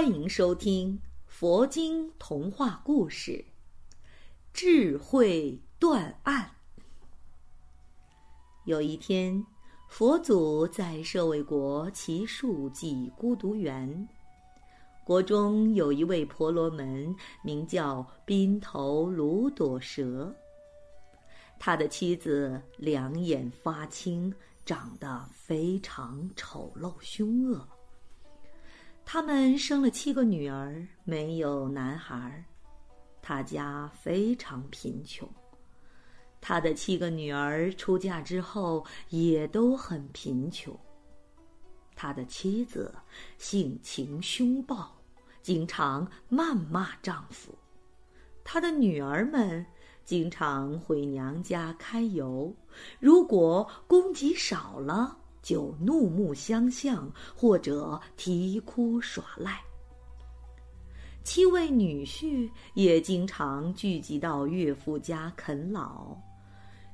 欢迎收听佛经童话故事《智慧断案》。有一天，佛祖在舍卫国祇树记孤独园，国中有一位婆罗门，名叫宾头卢朵蛇。他的妻子两眼发青，长得非常丑陋凶恶。他们生了七个女儿，没有男孩。他家非常贫穷。他的七个女儿出嫁之后也都很贫穷。他的妻子性情凶暴，经常谩骂丈夫。他的女儿们经常回娘家揩油，如果供给少了。就怒目相向，或者啼哭耍赖。七位女婿也经常聚集到岳父家啃老，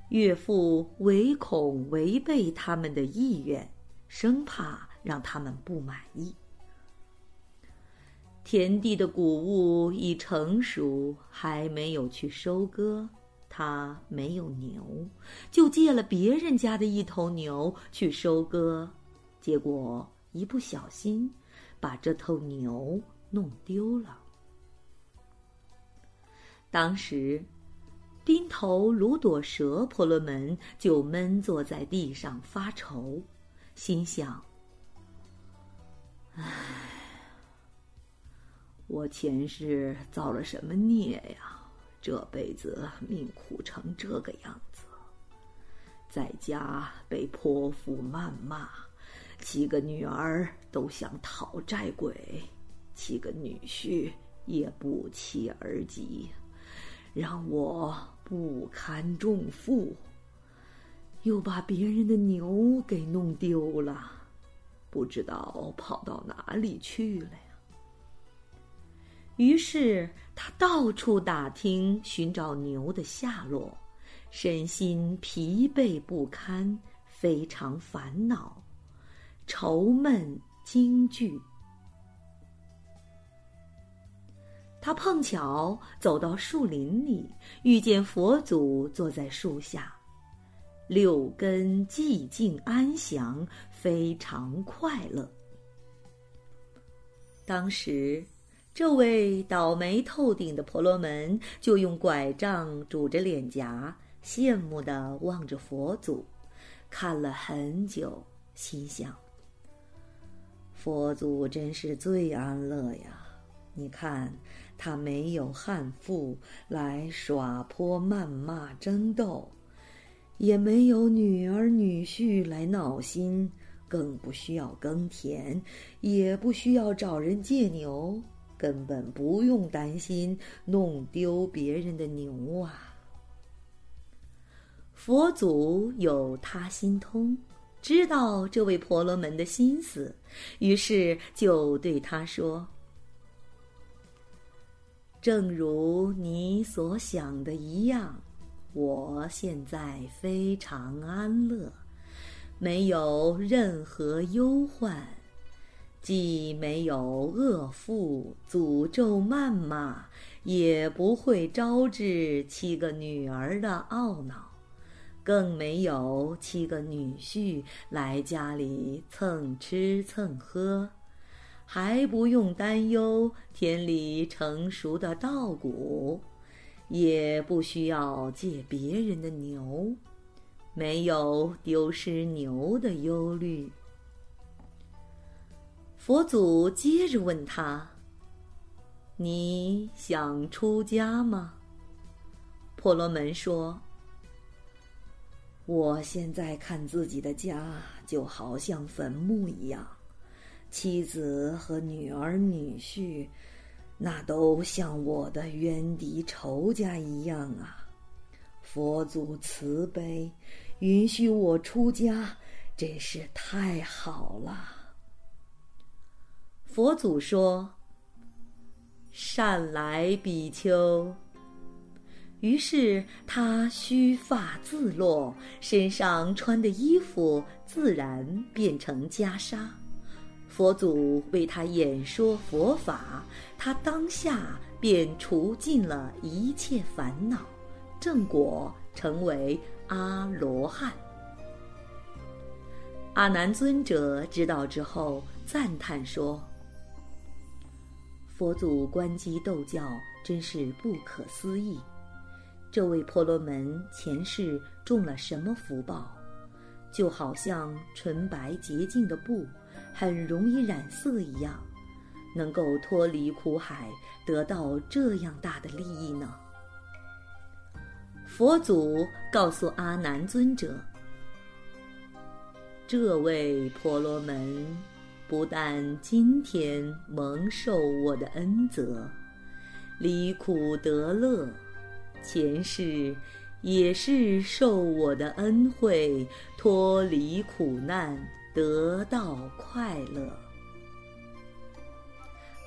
岳父唯恐违背他们的意愿，生怕让他们不满意。田地的谷物已成熟，还没有去收割。他没有牛，就借了别人家的一头牛去收割，结果一不小心把这头牛弄丢了。当时，钉头卢朵蛇婆罗门就闷坐在地上发愁，心想：“唉，我前世造了什么孽呀？”这辈子命苦成这个样子，在家被泼妇谩骂，七个女儿都像讨债鬼，七个女婿也不期而及，让我不堪重负，又把别人的牛给弄丢了，不知道跑到哪里去了。于是他到处打听，寻找牛的下落，身心疲惫不堪，非常烦恼、愁闷惊惧。他碰巧走到树林里，遇见佛祖坐在树下，六根寂静安详，非常快乐。当时。这位倒霉透顶的婆罗门就用拐杖拄着脸颊，羡慕地望着佛祖，看了很久，心想：“佛祖真是最安乐呀！你看，他没有悍妇来耍泼、谩骂、争斗，也没有女儿女婿来闹心，更不需要耕田，也不需要找人借牛。”根本不用担心弄丢别人的牛啊！佛祖有他心通，知道这位婆罗门的心思，于是就对他说：“正如你所想的一样，我现在非常安乐，没有任何忧患。”既没有恶妇诅咒谩骂，也不会招致七个女儿的懊恼，更没有七个女婿来家里蹭吃蹭喝，还不用担忧田里成熟的稻谷，也不需要借别人的牛，没有丢失牛的忧虑。佛祖接着问他：“你想出家吗？”婆罗门说：“我现在看自己的家就好像坟墓一样，妻子和女儿女婿，那都像我的冤敌仇家一样啊！佛祖慈悲，允许我出家，真是太好了。佛祖说：“善来，比丘。”于是他须发自落，身上穿的衣服自然变成袈裟。佛祖为他演说佛法，他当下便除尽了一切烦恼，正果成为阿罗汉。阿难尊者知道之后赞叹说：“佛祖观机斗教，真是不可思议。”这位婆罗门前世种了什么福报，就好像纯白洁净的布，很容易染色一样，能够脱离苦海，得到这样大的利益呢？佛祖告诉阿难尊者：“这位婆罗门，不但今天蒙受我的恩泽，离苦得乐。”前世也是受我的恩惠，脱离苦难，得到快乐。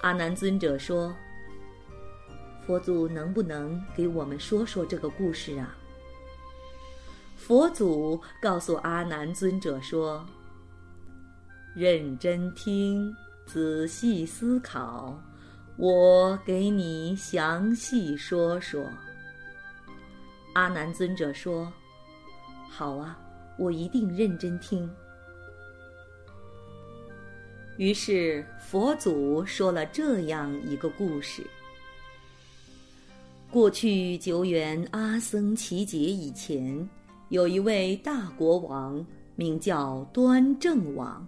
阿难尊者说：“佛祖能不能给我们说说这个故事啊？”佛祖告诉阿难尊者说：“认真听，仔细思考，我给你详细说说。”阿难尊者说：“好啊，我一定认真听。”于是佛祖说了这样一个故事：过去久远阿僧祇劫以前，有一位大国王，名叫端正王。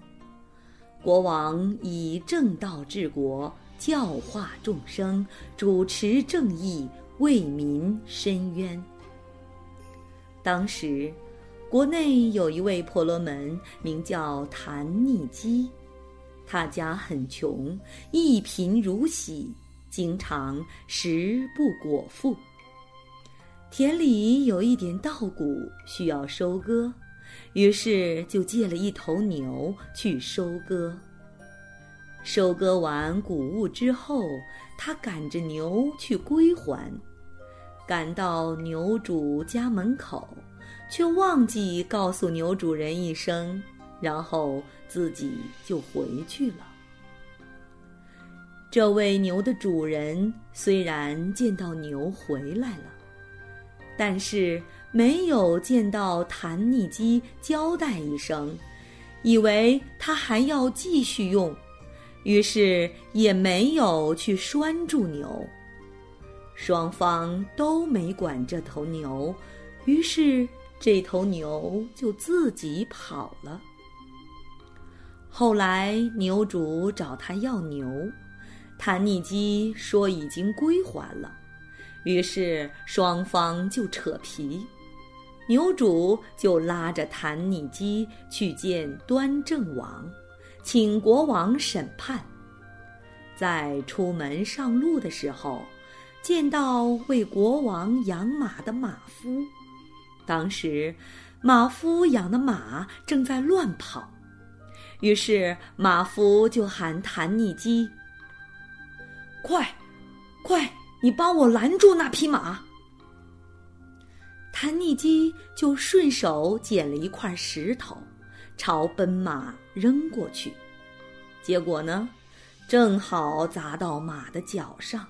国王以正道治国，教化众生，主持正义，为民伸冤。当时，国内有一位婆罗门，名叫昙匿基，他家很穷，一贫如洗，经常食不果腹。田里有一点稻谷需要收割，于是就借了一头牛去收割。收割完谷物之后，他赶着牛去归还。赶到牛主家门口，却忘记告诉牛主人一声，然后自己就回去了。这位牛的主人虽然见到牛回来了，但是没有见到谭逆基交代一声，以为他还要继续用，于是也没有去拴住牛。双方都没管这头牛，于是这头牛就自己跑了。后来牛主找他要牛，谭逆基说已经归还了，于是双方就扯皮，牛主就拉着谭逆基去见端正王，请国王审判。在出门上路的时候。见到为国王养马的马夫，当时马夫养的马正在乱跑，于是马夫就喊谭逆基：“快，快，你帮我拦住那匹马！”谭逆基就顺手捡了一块石头，朝奔马扔过去，结果呢，正好砸到马的脚上。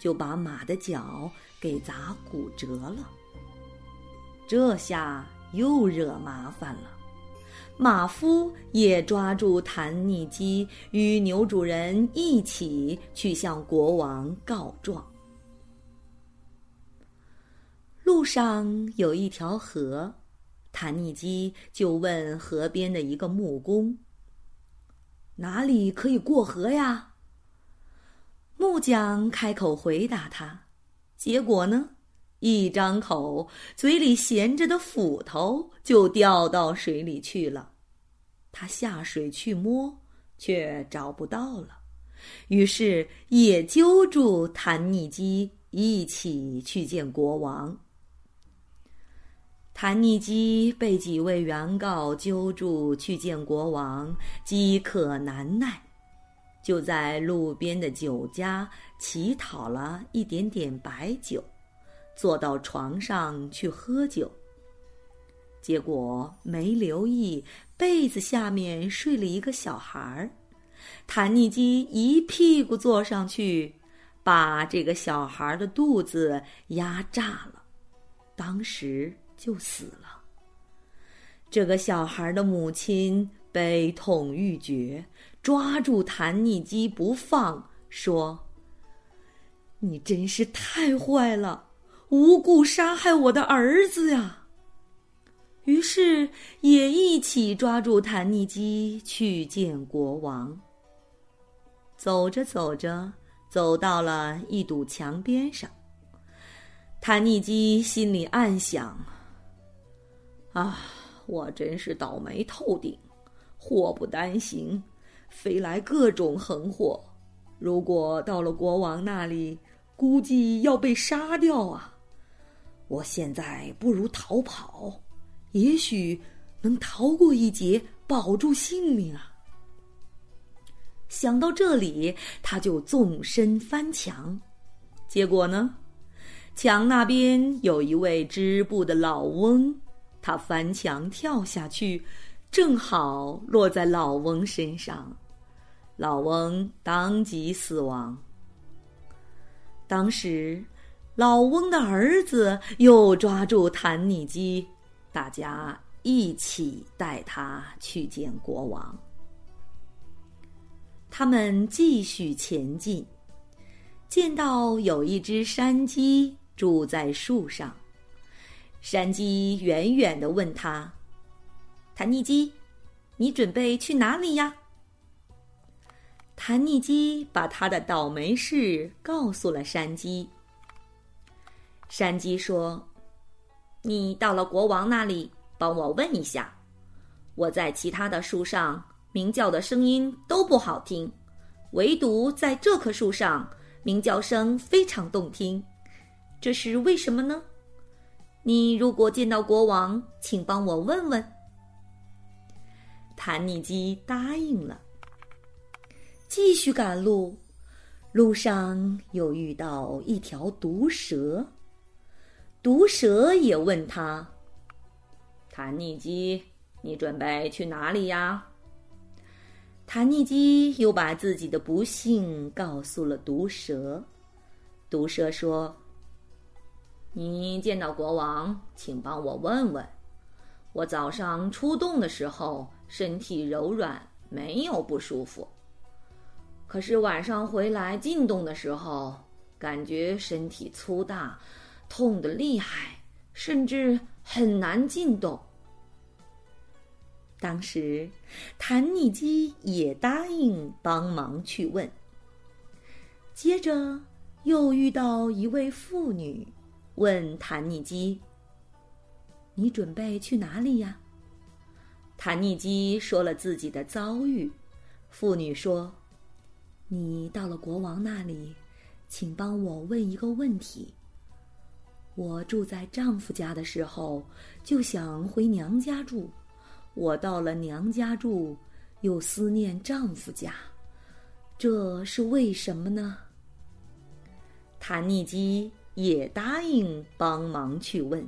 就把马的脚给砸骨折了。这下又惹麻烦了，马夫也抓住谭逆基，与牛主人一起去向国王告状。路上有一条河，谭尼基就问河边的一个木工：“哪里可以过河呀？”木匠开口回答他，结果呢，一张口，嘴里衔着的斧头就掉到水里去了。他下水去摸，却找不到了。于是也揪住谭尼基一起去见国王。谭尼基被几位原告揪住去见国王，饥渴难耐，就在路边的酒家乞讨了一点点白酒，坐到床上去喝酒。结果没留意，被子下面睡了一个小孩儿。谭尼基一屁股坐上去，把这个小孩的肚子压炸了，当时就死了。这个小孩的母亲悲痛欲绝，抓住谭尼基不放，说：“你真是太坏了，无故杀害我的儿子呀！”于是也一起抓住谭尼基去见国王。走着走着，走到了一堵墙边上。谭尼基心里暗想：“啊，我真是倒霉透顶，祸不单行，飞来各种横祸。如果到了国王那里，估计要被杀掉啊！我现在不如逃跑，也许能逃过一劫，保住性命啊！”想到这里，他就纵身翻墙。结果呢，墙那边有一位织布的老翁，他翻墙跳下去，正好落在老翁身上，老翁当即死亡。当时，老翁的儿子又抓住弹尼基，大家一起带他去见国王。他们继续前进，见到有一只山鸡住在树上。山鸡远远的问他：“谭尼基，你准备去哪里呀？”谭尼基把他的倒霉事告诉了山鸡。山鸡说：“你到了国王那里，帮我问一下，我在其他的树上。”鸣叫的声音都不好听，唯独在这棵树上，鸣叫声非常动听。这是为什么呢？你如果见到国王，请帮我问问。坦尼基答应了。继续赶路，路上又遇到一条毒蛇。毒蛇也问他：“坦尼基，你准备去哪里呀？”坦尼基又把自己的不幸告诉了毒蛇。毒蛇说：“你见到国王，请帮我问问。我早上出洞的时候身体柔软，没有不舒服。可是晚上回来进洞的时候，感觉身体粗大，痛得厉害，甚至很难进洞。”当时，谭尼基也答应帮忙去问。接着，又遇到一位妇女，问谭尼基：“你准备去哪里呀？”谭尼基说了自己的遭遇。妇女说：“你到了国王那里，请帮我问一个问题。我住在丈夫家的时候，就想回娘家住。”我到了娘家住，又思念丈夫家，这是为什么呢？谭尼基也答应帮忙去问。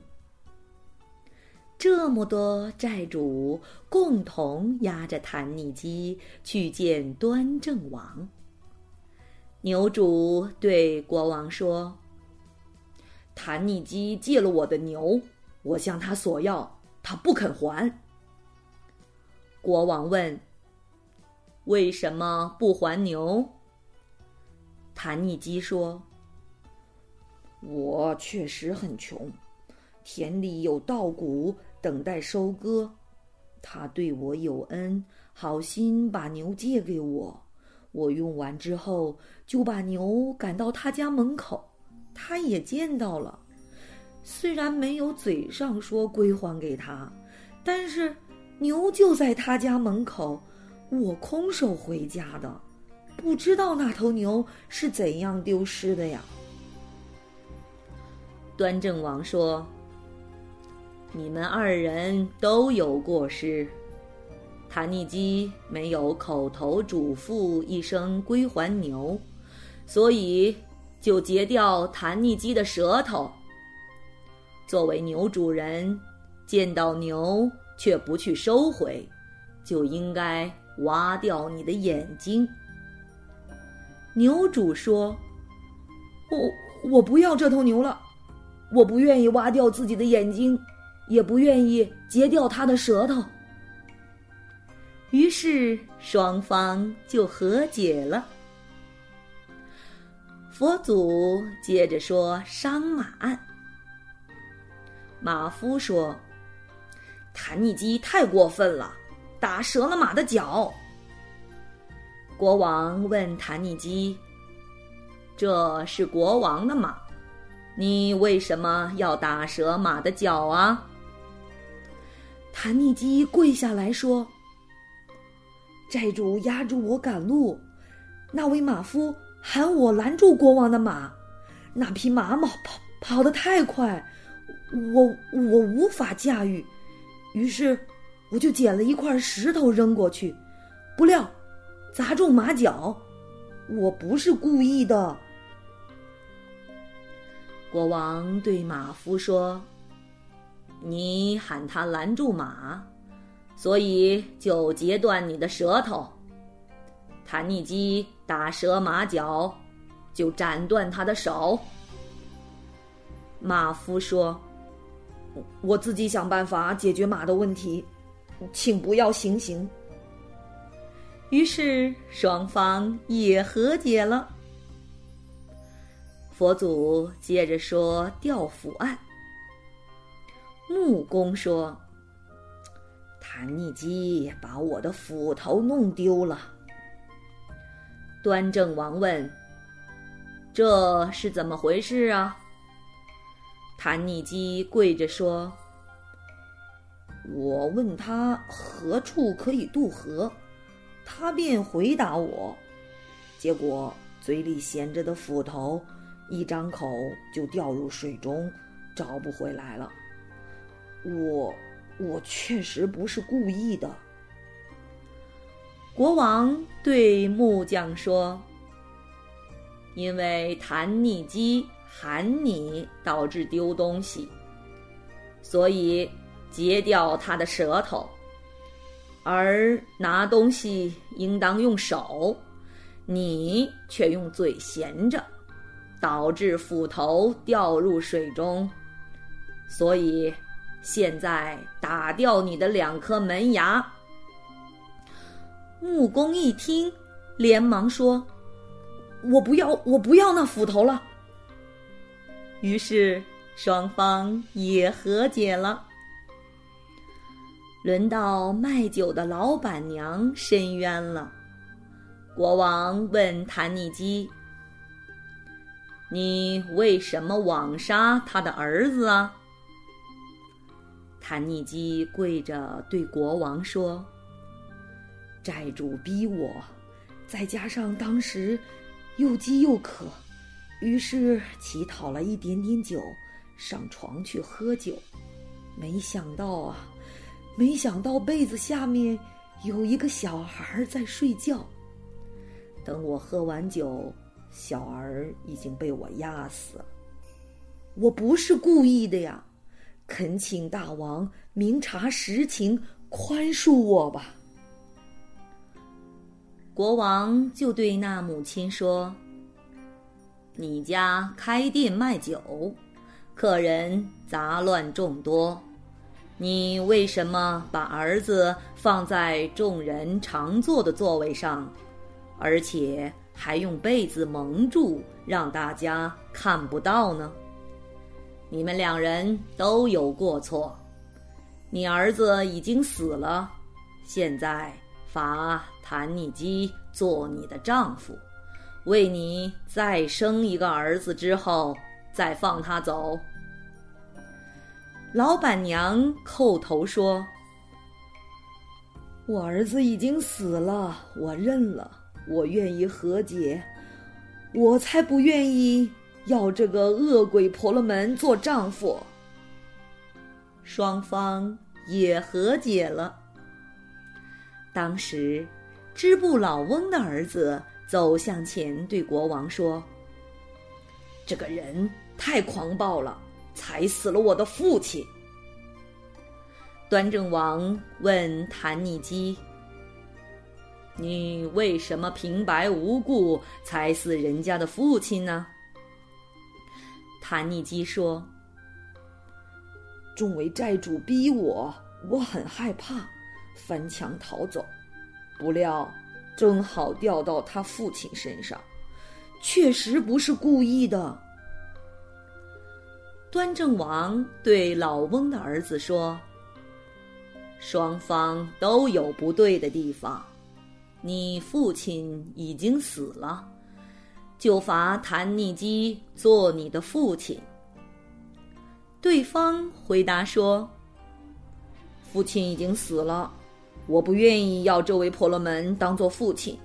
这么多债主共同押着谭尼基去见端正王。牛主对国王说：“谭尼基借了我的牛，我向他索要，他不肯还。”国王问：“为什么不还牛？”谭尼基说：“我确实很穷，田里有稻谷等待收割。他对我有恩，好心把牛借给我。我用完之后，就把牛赶到他家门口，他也见到了。虽然没有嘴上说归还给他，但是……”牛就在他家门口，我空手回家的，不知道那头牛是怎样丢失的呀。”端正王说：“你们二人都有过失。谭尼基没有口头嘱咐一声归还牛，所以就截掉谭尼基的舌头。作为牛主人，见到牛却不去收回，就应该挖掉你的眼睛。”牛主说：“我我不要这头牛了。”我不愿意挖掉自己的眼睛，也不愿意截掉他的舌头。于是双方就和解了。佛祖接着说伤马案。马夫说：“谭尼基太过分了，打折了马的脚。”国王问谭尼基：“这是国王的马？”你为什么要打折马的脚啊？谭逆基跪下来说：“债主压住我赶路，那位马夫喊我拦住国王的马，那匹马跑跑跑得太快，我我无法驾驭，于是我就捡了一块石头扔过去，不料砸中马脚，我不是故意的。”国王对马夫说：“你喊他拦住马，所以就截断你的舌头。谭逆基打折马脚，就斩断他的手。”马夫说：“我自己想办法解决马的问题，请不要行刑。”于是双方也和解了。佛祖接着说：“调斧案。”木工说：“谭逆基把我的斧头弄丢了。”端正王问：“这是怎么回事啊？”谭逆基跪着说：“我问他何处可以渡河，他便回答我，结果嘴里衔着的斧头。”一张口就掉入水中，找不回来了。我，我确实不是故意的。国王对木匠说：“因为弹逆基喊你导致丢东西，所以截掉他的舌头，而拿东西应当用手，你却用嘴衔着。”导致斧头掉入水中，所以现在打掉你的两颗门牙。木工一听，连忙说：“我不要，我不要那斧头了。”于是双方也和解了。轮到卖酒的老板娘申冤了，国王问谭尼基。你为什么枉杀他的儿子啊？谭逆基跪着对国王说：“债主逼我，再加上当时又饥又渴，于是乞讨了一点点酒，上床去喝酒。没想到啊，没想到被子下面有一个小孩在睡觉。等我喝完酒。”小儿已经被我压死了，我不是故意的呀！恳请大王明察实情，宽恕我吧。国王就对那母亲说：“你家开店卖酒，客人杂乱众多，你为什么把儿子放在众人常坐的座位上，而且？”还用被子蒙住，让大家看不到呢。你们两人都有过错，你儿子已经死了，现在罚谭逆基做你的丈夫，为你再生一个儿子之后再放他走。老板娘叩头说：“我儿子已经死了，我认了，我愿意和解，我才不愿意要这个恶鬼婆罗门做丈夫。”双方也和解了。当时，织布老翁的儿子走向前，对国王说：“这个人太狂暴了，踩死了我的父亲。”端正王问谭尼基：“你为什么平白无故踩死人家的父亲呢？”谭尼基说：“众位债主逼我，我很害怕。”翻墙逃走，不料正好掉到他父亲身上，确实不是故意的。端正王对老翁的儿子说：“双方都有不对的地方，你父亲已经死了，就罚谭尼基做你的父亲。”对方回答说：“父亲已经死了。”我不愿意要这位婆罗门当做父亲，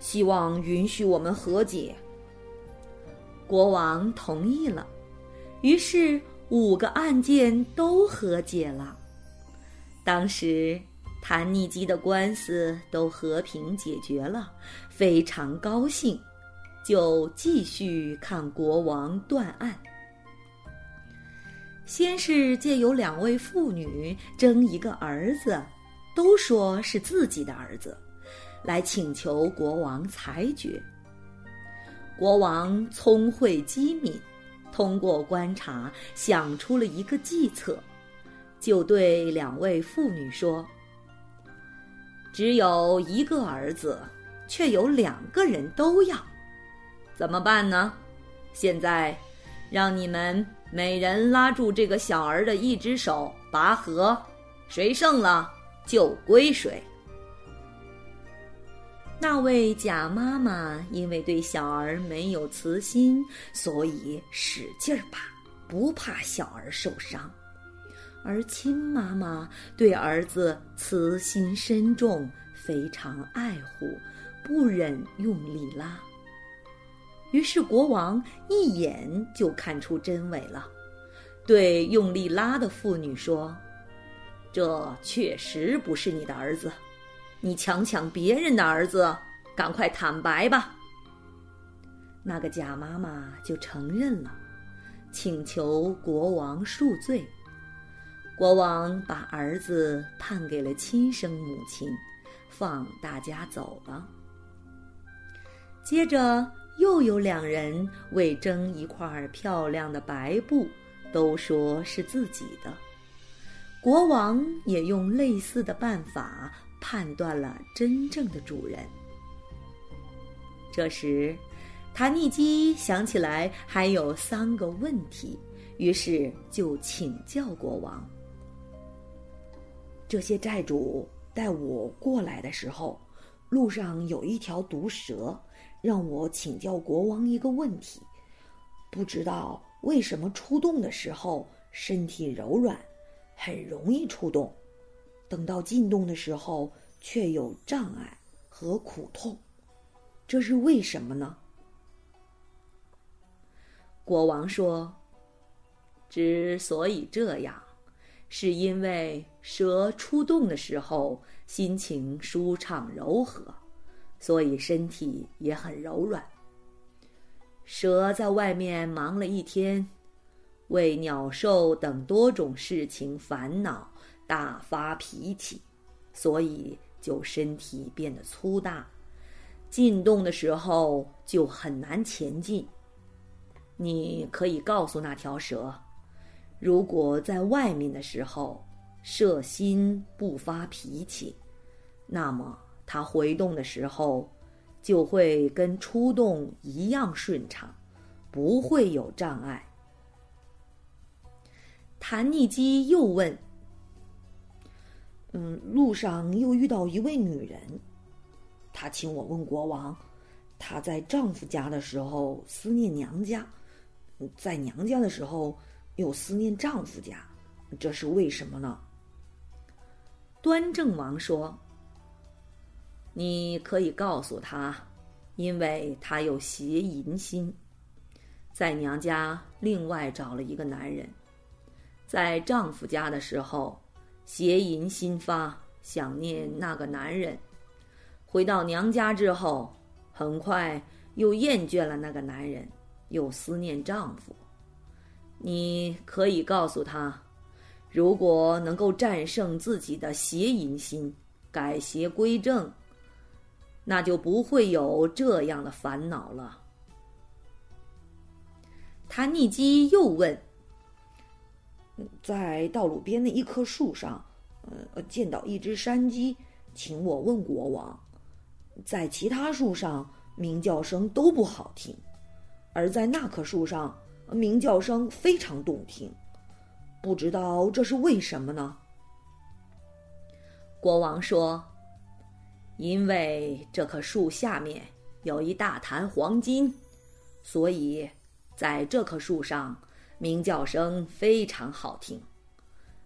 希望允许我们和解。国王同意了，于是五个案件都和解了。当时谭尼基的官司都和平解决了，非常高兴，就继续看国王断案。先是借由两位妇女争一个儿子。都说是自己的儿子，来请求国王裁决。国王聪慧机敏，通过观察想出了一个计策，就对两位妇女说：“只有一个儿子，却有两个人都要，怎么办呢？现在，让你们每人拉住这个小儿的一只手，拔河，谁胜了？”就归谁。那位假妈妈因为对小儿没有慈心，所以使劲儿拔，不怕小儿受伤；而亲妈妈对儿子慈心深重，非常爱护，不忍用力拉。于是国王一眼就看出真伪了，对用力拉的妇女说。这确实不是你的儿子，你强抢别人的儿子，赶快坦白吧。那个假妈妈就承认了，请求国王恕罪。国王把儿子判给了亲生母亲，放大家走了。接着又有两人为争一块漂亮的白布，都说是自己的。国王也用类似的办法判断了真正的主人。这时，塔尼基想起来还有三个问题，于是就请教国王：这些债主带我过来的时候，路上有一条毒蛇，让我请教国王一个问题：不知道为什么出动的时候身体柔软？很容易出动，等到进洞的时候却有障碍和苦痛，这是为什么呢？国王说：“之所以这样，是因为蛇出洞的时候心情舒畅柔和，所以身体也很柔软。蛇在外面忙了一天。”为鸟兽等多种事情烦恼，大发脾气，所以就身体变得粗大，进洞的时候就很难前进。你可以告诉那条蛇，如果在外面的时候摄心不发脾气，那么它回洞的时候就会跟出洞一样顺畅，不会有障碍。谭尼基又问：“嗯，路上又遇到一位女人，她请我问国王，她在丈夫家的时候思念娘家，在娘家的时候又思念丈夫家，这是为什么呢？”端正王说：“你可以告诉他，因为他有邪淫心，在娘家另外找了一个男人，在丈夫家的时候，邪淫心发，想念那个男人，回到娘家之后，很快又厌倦了那个男人，又思念丈夫。你可以告诉他，如果能够战胜自己的邪淫心，改邪归正，那就不会有这样的烦恼了。谭尼基又问：“在道路边的一棵树上，呃，见到一只山鸡，请我问国王。在其他树上，鸣叫声都不好听，而在那棵树上。”鸣叫声非常动听，不知道这是为什么呢？国王说：“因为这棵树下面有一大坛黄金，所以在这棵树上鸣叫声非常好听。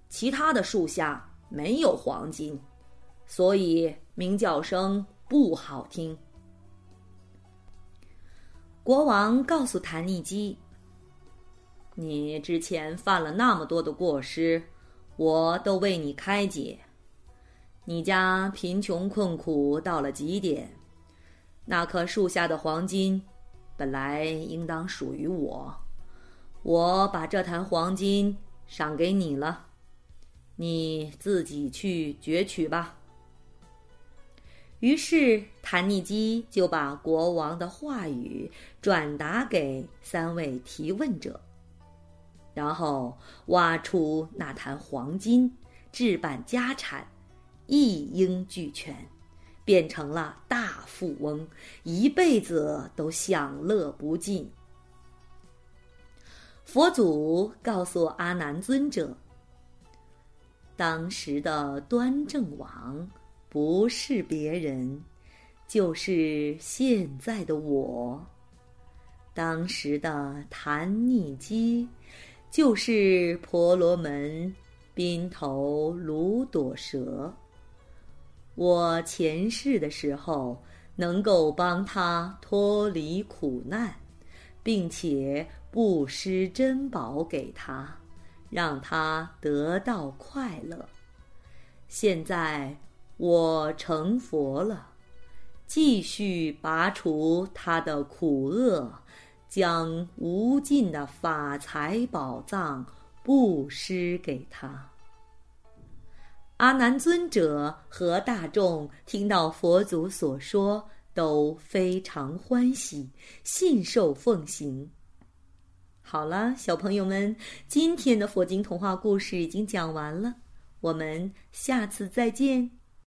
其他的树下没有黄金，所以鸣叫声不好听。”国王告诉谭尼基。你之前犯了那么多的过失，我都为你开解。你家贫穷困苦到了极点，那棵树下的黄金本来应当属于我，我把这坛黄金赏给你了，你自己去攫取吧。于是，谭尼基就把国王的话语转达给三位提问者。然后挖出那坛黄金，置办家产，一应俱全，变成了大富翁，一辈子都享乐不尽。佛祖告诉阿难尊者：“当时的端正王不是别人，就是现在的我。当时的谭尼基。”就是婆罗门宾头卢朵蛇。我前世的时候能够帮他脱离苦难，并且布施珍宝给他，让他得到快乐。现在我成佛了，继续拔除他的苦厄。将无尽的法财宝藏布施给他。阿难尊者和大众听到佛祖所说，都非常欢喜，信受奉行。好了，小朋友们，今天的佛经童话故事已经讲完了，我们下次再见。